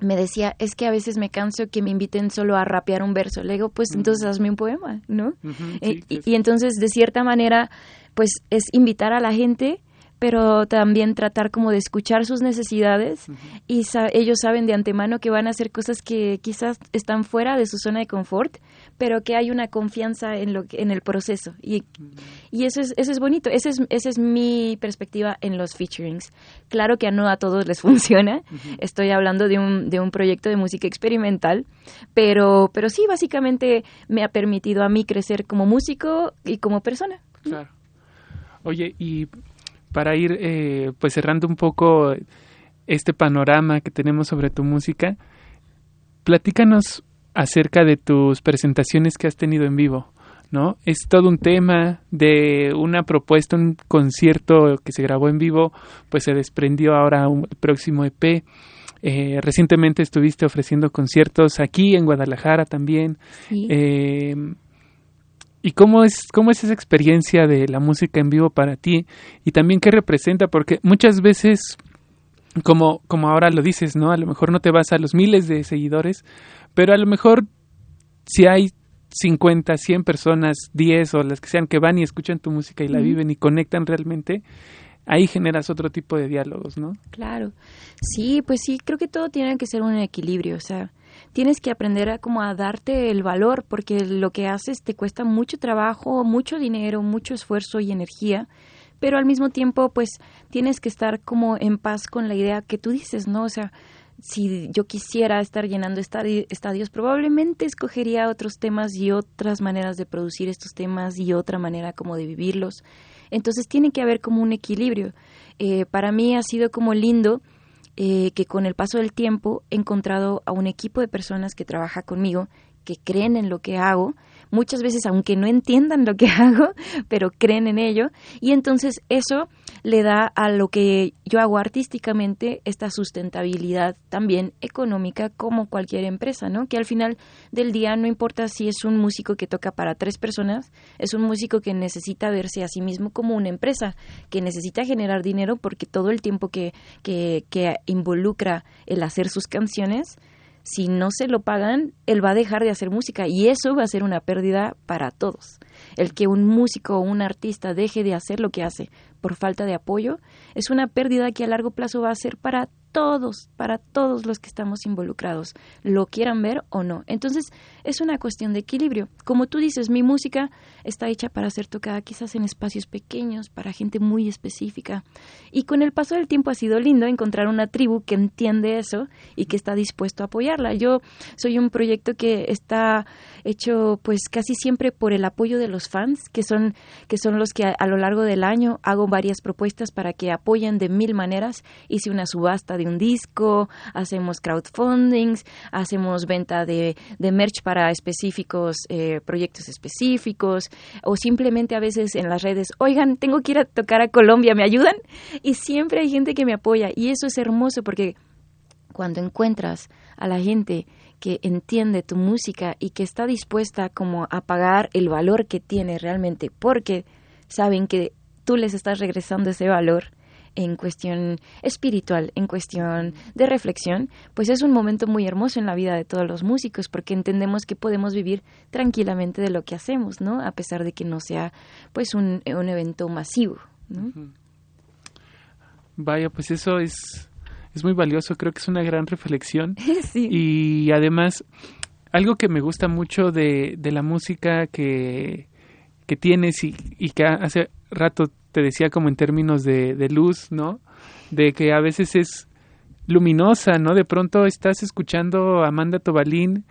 me decía, es que a veces me canso que me inviten solo a rapear un verso. Le digo, pues entonces hazme un poema, ¿no? Eh, y, entonces, de cierta manera, pues es invitar a la gente pero también tratar como de escuchar sus necesidades y ellos saben de antemano que van a hacer cosas que quizás están fuera de su zona de confort, pero que hay una confianza en lo en el proceso y, y eso es eso es bonito, esa es esa es mi perspectiva en los featurings. Claro que no a todos les *laughs* funciona. Estoy hablando de un de un proyecto de música experimental, pero pero sí básicamente me ha permitido a mí crecer como músico y como persona. Claro. Oye, y para ir eh, pues cerrando un poco este panorama que tenemos sobre tu música, platícanos acerca de tus presentaciones que has tenido en vivo, ¿no? Es todo un tema de una propuesta, un concierto que se grabó en vivo, pues se desprendió ahora un, el próximo EP. Eh, recientemente estuviste ofreciendo conciertos aquí en Guadalajara también. Eh, ¿Y cómo es, cómo es esa experiencia de la música en vivo para ti? Y también qué representa, porque muchas veces, como, como ahora lo dices, ¿no? A lo mejor no te vas a los miles de seguidores, pero a lo mejor si hay 50, 100 personas, 10 o las que sean que van y escuchan tu música y la viven y conectan realmente, ahí generas otro tipo de diálogos, ¿no? Claro. Sí, pues sí, creo que todo tiene que ser un equilibrio, o sea, tienes que aprender a como a darte el valor porque lo que haces te cuesta mucho trabajo, mucho dinero, mucho esfuerzo y energía, pero al mismo tiempo pues tienes que estar como en paz con la idea que tú dices, ¿no? O sea, si yo quisiera estar llenando estadios, probablemente escogería otros temas y otras maneras de producir estos temas y otra manera como de vivirlos. Entonces tiene que haber como un equilibrio. Eh, para mí ha sido como lindo eh, que con el paso del tiempo he encontrado a un equipo de personas que trabaja conmigo, que creen en lo que hago, muchas veces aunque no entiendan lo que *laughs* hago, pero creen en ello, y entonces eso le da a lo que yo hago artísticamente esta sustentabilidad también económica como cualquier empresa, ¿no? Que al final del día no importa si es un músico que toca para tres personas, es un músico que necesita verse a sí mismo como una empresa, que necesita generar dinero porque todo el tiempo que, que, que involucra el hacer sus canciones, si no se lo pagan, él va a dejar de hacer música y eso va a ser una pérdida para todos. El que un músico o un artista deje de hacer lo que hace por falta de apoyo es una pérdida que a largo plazo va a ser para todos, para todos los que estamos involucrados, lo quieran ver o no. Entonces, es una cuestión de equilibrio. Como tú dices, mi música está hecha para ser tocada quizás en espacios pequeños, para gente muy específica. Y con el paso del tiempo ha sido lindo encontrar una tribu que entiende eso y que está dispuesto a apoyarla. Yo soy un proyecto que está hecho pues casi siempre por el apoyo de los fans, que son, que son los que a, lo largo del año hago varias propuestas para que apoyen de mil maneras. Hice una subasta de un disco, hacemos crowdfundings, hacemos venta de, de merch para específicos eh, proyectos específicos o simplemente a veces en las redes, oigan, tengo que ir a tocar a Colombia, ¿me ayudan? Y siempre hay gente que me apoya y eso es hermoso porque cuando encuentras a la gente que entiende tu música y que está dispuesta como a pagar el valor que tiene realmente porque saben que tú les estás regresando ese valor en cuestión espiritual, en cuestión de reflexión, pues es un momento muy hermoso en la vida de todos los músicos porque entendemos que podemos vivir tranquilamente de lo que hacemos, ¿no? A pesar de que no sea pues un, un evento masivo, ¿no? Vaya, pues eso es, es muy valioso, creo que es una gran reflexión. *laughs* Y además, algo que me gusta mucho de, de la música que, que tienes y, y que hace rato te decía como en términos de, de luz, ¿no? De que a veces es luminosa, ¿no? De pronto estás escuchando a Amanda Tobalín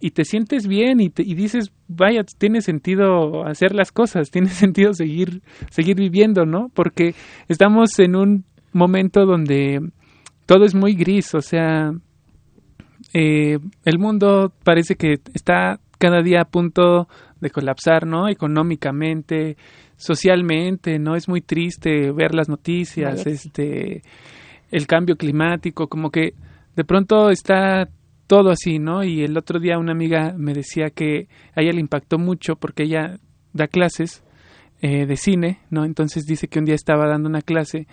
y te sientes bien y, te, y dices, vaya, tiene sentido hacer las cosas, tiene *laughs* sentido seguir, seguir viviendo, ¿no? Porque estamos en un momento donde todo es muy gris, o sea, eh, el mundo parece que está cada día a punto de colapsar, ¿no? Económicamente, socialmente, ¿no? Es muy triste ver las noticias, este, el cambio climático, como que de pronto está todo así, ¿no? Y el otro día una amiga me decía que a ella le impactó mucho porque ella da clases eh, de cine, ¿no? Entonces dice que un día estaba dando una clase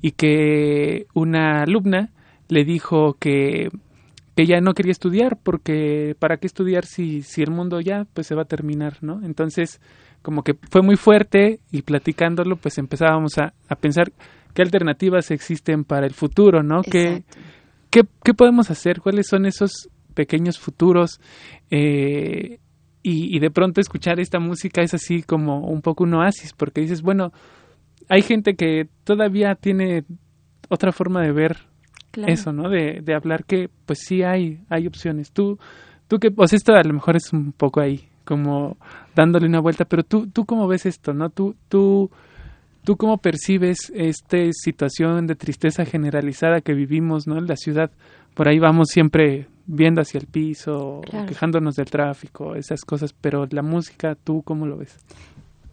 y que una alumna le dijo que, que ella no quería estudiar porque para qué estudiar si, si el mundo ya pues se va a terminar, ¿no? Entonces como que fue muy fuerte y platicándolo pues empezábamos a, a pensar qué alternativas existen para el futuro, ¿no? ¿Qué, qué, qué, podemos hacer? ¿Cuáles son esos pequeños futuros? Eh, y, y, de pronto escuchar esta música es así como un poco un oasis, porque dices, bueno, hay gente que todavía tiene otra forma de ver claro. eso, ¿no? De, de, hablar que pues sí hay, hay opciones. Tú, tú que, pues esto a lo mejor es un poco ahí, como dándole una vuelta, pero tú, tú cómo ves esto, ¿no? Tú, tú, ¿Tú cómo percibes esta situación de tristeza generalizada que vivimos ¿no? en la ciudad? Por ahí vamos siempre viendo hacia el piso, claro. quejándonos del tráfico, esas cosas, pero la música, ¿tú cómo lo ves?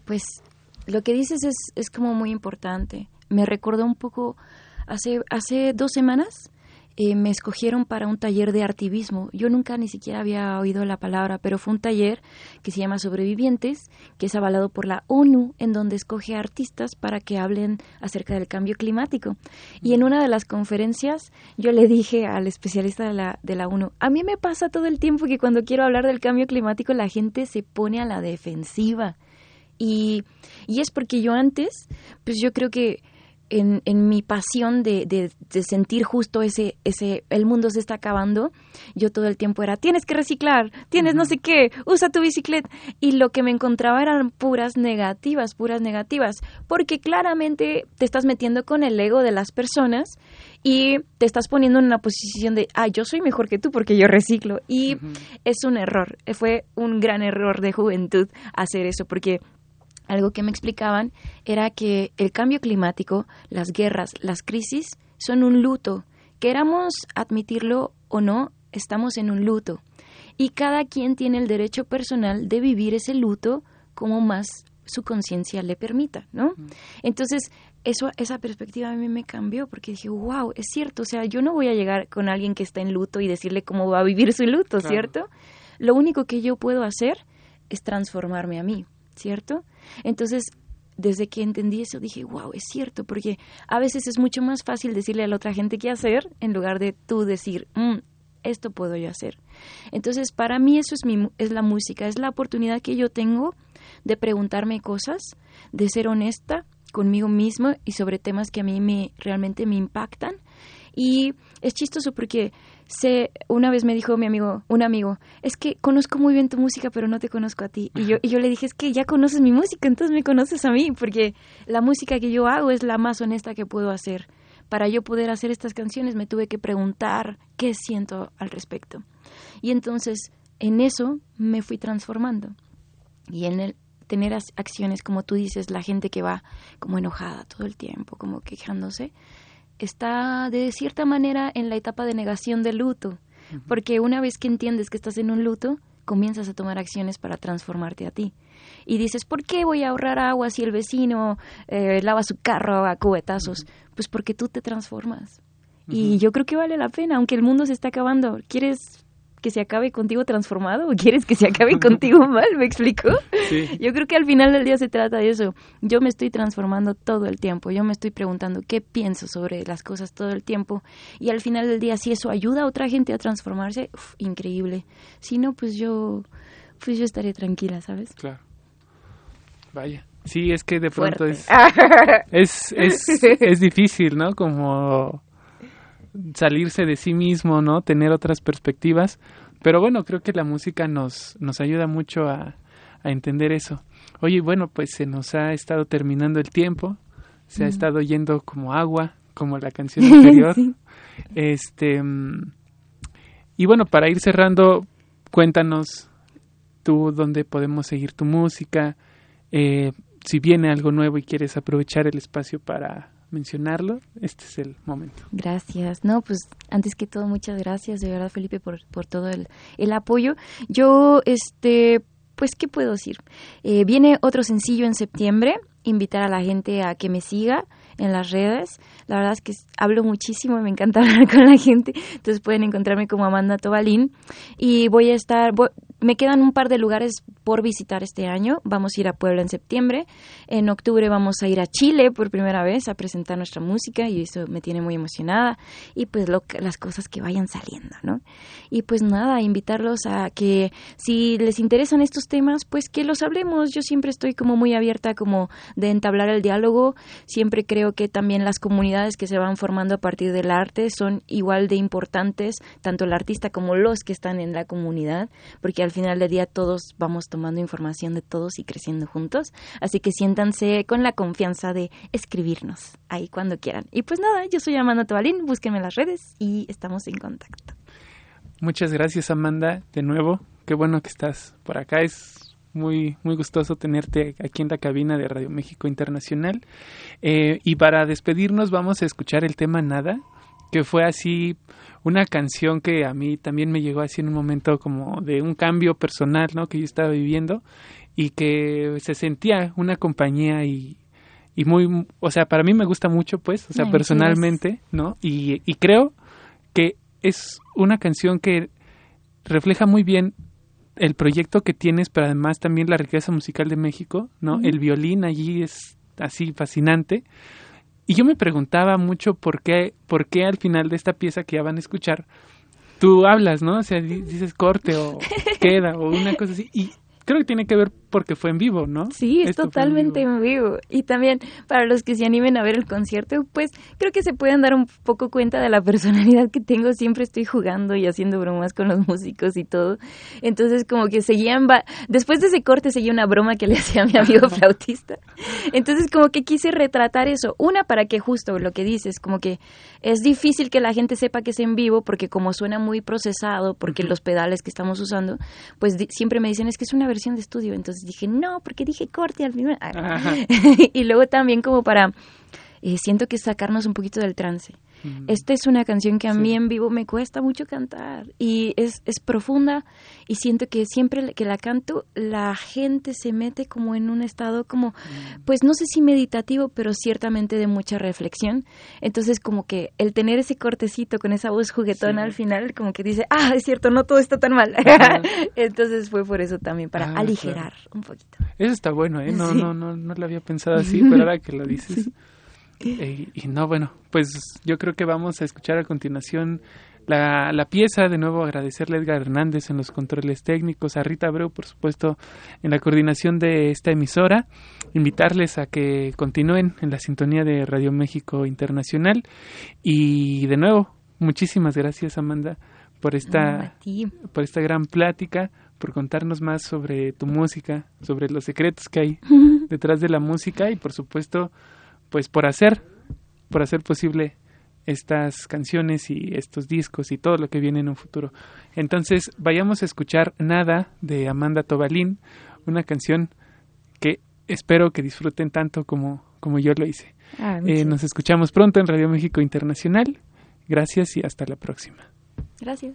Pues lo que dices es, es como muy importante. Me recordó un poco, hace, hace dos semanas eh, me escogieron para un taller de artivismo. Yo nunca ni siquiera había oído la palabra, pero fue un taller que se llama Sobrevivientes, que es avalado por la ONU, en donde escoge artistas para que hablen acerca del cambio climático. Y en una de las conferencias yo le dije al especialista de la, de la ONU, a mí me pasa todo el tiempo que cuando quiero hablar del cambio climático la gente se pone a la defensiva. Y, y es porque yo antes, pues yo creo que en, en mi pasión de, de, de, sentir justo ese, ese, el mundo se está acabando, yo todo el tiempo era, tienes que reciclar, tienes uh -huh. no sé qué, usa tu bicicleta. Y lo que me encontraba eran puras negativas, puras negativas, porque claramente te estás metiendo con el ego de las personas y te estás poniendo en una posición de, ah, yo soy mejor que tú porque yo reciclo. Y uh -huh. es un error, fue un gran error de juventud hacer eso, porque algo que me explicaban era que el cambio climático, las guerras, las crisis son un luto. Queramos admitirlo o no, estamos en un luto. Y cada quien tiene el derecho personal de vivir ese luto como más su conciencia le permita, ¿no? Entonces, eso, esa perspectiva a mí me cambió porque dije, wow, es cierto, o sea, yo no voy a llegar con alguien que está en luto y decirle cómo va a vivir su luto, claro. ¿cierto? Lo único que yo puedo hacer es transformarme a mí, ¿cierto? Entonces, desde que entendí eso, dije, wow, es cierto, porque a veces es mucho más fácil decirle a la otra gente qué hacer en lugar de tú decir, mm, esto puedo yo hacer. Entonces, para mí eso es, mi, es la música, es la oportunidad que yo tengo de preguntarme cosas, de ser honesta conmigo mismo y sobre temas que a mí me, realmente me impactan. Y es chistoso porque sé, una vez me dijo mi amigo, un amigo, es que conozco muy bien tu música, pero no te conozco a ti. Y yo, y yo le dije, es que ya conoces mi música, entonces me conoces a mí, porque la música que yo hago es la más honesta que puedo hacer. Para yo poder hacer estas canciones me tuve que preguntar qué siento al respecto. Y entonces en eso me fui transformando. Y en el tener acciones, como tú dices, la gente que va como enojada todo el tiempo, como quejándose, está de cierta manera en la etapa de negación del luto, uh -huh. porque una vez que entiendes que estás en un luto, comienzas a tomar acciones para transformarte a ti. Y dices, ¿por qué voy a ahorrar agua si el vecino eh, lava su carro a cubetazos? Uh -huh. Pues porque tú te transformas. Uh -huh. Y yo creo que vale la pena, aunque el mundo se está acabando. ¿Quieres que se acabe contigo transformado o quieres que se acabe *laughs* contigo mal? ¿Me explico? Sí. Yo creo que al final del día se trata de eso. Yo me estoy transformando todo el tiempo. Yo me estoy preguntando qué pienso sobre las cosas todo el tiempo. Y al final del día, si eso ayuda a otra gente a transformarse, uf, increíble. Si no, pues yo, pues yo estaré tranquila, ¿sabes? Claro. Vaya. Sí, es que de pronto es, es, es, es difícil, ¿no? Como salirse de sí mismo, ¿no? Tener otras perspectivas. Pero bueno, creo que la música nos, nos ayuda mucho a, a entender eso. Oye, bueno, pues se nos ha estado terminando el tiempo, se mm. ha estado yendo como agua, como la canción *laughs* anterior. sí. Este y bueno, para ir cerrando, cuéntanos tú dónde podemos seguir tu música, eh, si viene algo nuevo y quieres aprovechar el espacio para mencionarlo, este es el momento. Gracias. No, pues antes que todo, muchas gracias de verdad, Felipe, por, por todo el, el apoyo. Yo, este, pues, ¿qué puedo decir? Eh, viene otro sencillo en septiembre, invitar a la gente a que me siga en las redes. La verdad es que hablo muchísimo, me encanta *laughs* hablar con la gente, entonces pueden encontrarme como Amanda Tobalín. Y voy a estar, me quedan un par de lugares por visitar este año. Vamos a ir a Puebla en septiembre. En octubre vamos a ir a Chile por primera vez a presentar nuestra música y eso me tiene muy emocionada. Y pues lo, las cosas que vayan saliendo, ¿no? Y pues nada, invitarlos a que si les interesan estos temas, pues que los hablemos. Yo siempre estoy como muy abierta como de entablar el diálogo. Siempre creo que también las comunidades que se van formando a partir del arte son igual de importantes, tanto el artista como los que están en la comunidad, porque al final del día todos vamos tomando información de todos y creciendo juntos. Así que siéntanse con la confianza de escribirnos ahí cuando quieran. Y pues nada, yo soy Amanda Tobalín, búsquenme en las redes y estamos en contacto. Muchas gracias Amanda, de nuevo. Qué bueno que estás por acá. Es muy, muy gustoso tenerte aquí en la cabina de Radio México Internacional. Eh, y para despedirnos vamos a escuchar el tema Nada, que fue así una canción que a mí también me llegó así en un momento como de un cambio personal, ¿no? Que yo estaba viviendo y que se sentía una compañía y, y muy, o sea, para mí me gusta mucho, pues, o sea, personalmente, ¿no? Y, y creo que es una canción que refleja muy bien el proyecto que tienes, pero además también la riqueza musical de México, ¿no? El violín allí es así fascinante. Y yo me preguntaba mucho por qué, por qué al final de esta pieza que ya van a escuchar, tú hablas, ¿no? O sea, dices corte o *laughs* queda o una cosa así. Y creo que tiene que ver porque fue en vivo, ¿no? Sí, es totalmente en vivo. Y también para los que se animen a ver el concierto, pues creo que se pueden dar un poco cuenta de la personalidad que tengo. Siempre estoy jugando y haciendo bromas con los músicos y todo. Entonces como que seguían, después de ese corte seguía una broma que le *laughs* hacía a mi amigo flautista. Entonces como que quise retratar eso. Una para que justo lo que dices, como que es difícil que la gente sepa que es en vivo porque como suena muy procesado, porque los pedales que estamos usando, pues siempre me dicen es que es una versión de estudio. Entonces dije, no, porque dije corte al final. *laughs* y luego también como para, eh, siento que sacarnos un poquito del trance. Esta es una canción que a mí en vivo me cuesta mucho cantar y es, es profunda y siento que siempre que la canto la gente se mete como en un estado como, mm. pues no sé si meditativo, pero ciertamente de mucha reflexión. Entonces como que el tener ese cortecito con esa voz juguetona al final como que dice, ah, es cierto, no todo está tan mal. *laughs* Entonces fue por eso también, para ah, aligerar un poquito. Eso está bueno, ¿eh? No, no, no, no lo había pensado así, *laughs* pero ahora que lo dices... Eh, y no, bueno, pues yo creo que vamos a escuchar a continuación la, la, pieza. De nuevo, agradecerle a Edgar Hernández en los controles técnicos, a Rita Abreu, por supuesto, en la coordinación de esta emisora. Invitarles a que continúen en la sintonía de Radio México Internacional. Y de nuevo, muchísimas gracias, Amanda, por esta, por esta gran plática por contarnos más sobre tu música, sobre los secretos que hay *laughs* detrás de la música y por supuesto pues por hacer, por hacer posible estas canciones y estos discos y todo lo que viene en un futuro. Entonces, vayamos a escuchar Nada de Amanda Tobalín, una canción que espero que disfruten tanto como, como yo lo hice. Ah, eh, nos escuchamos pronto en Radio México Internacional. Gracias y hasta la próxima. Gracias.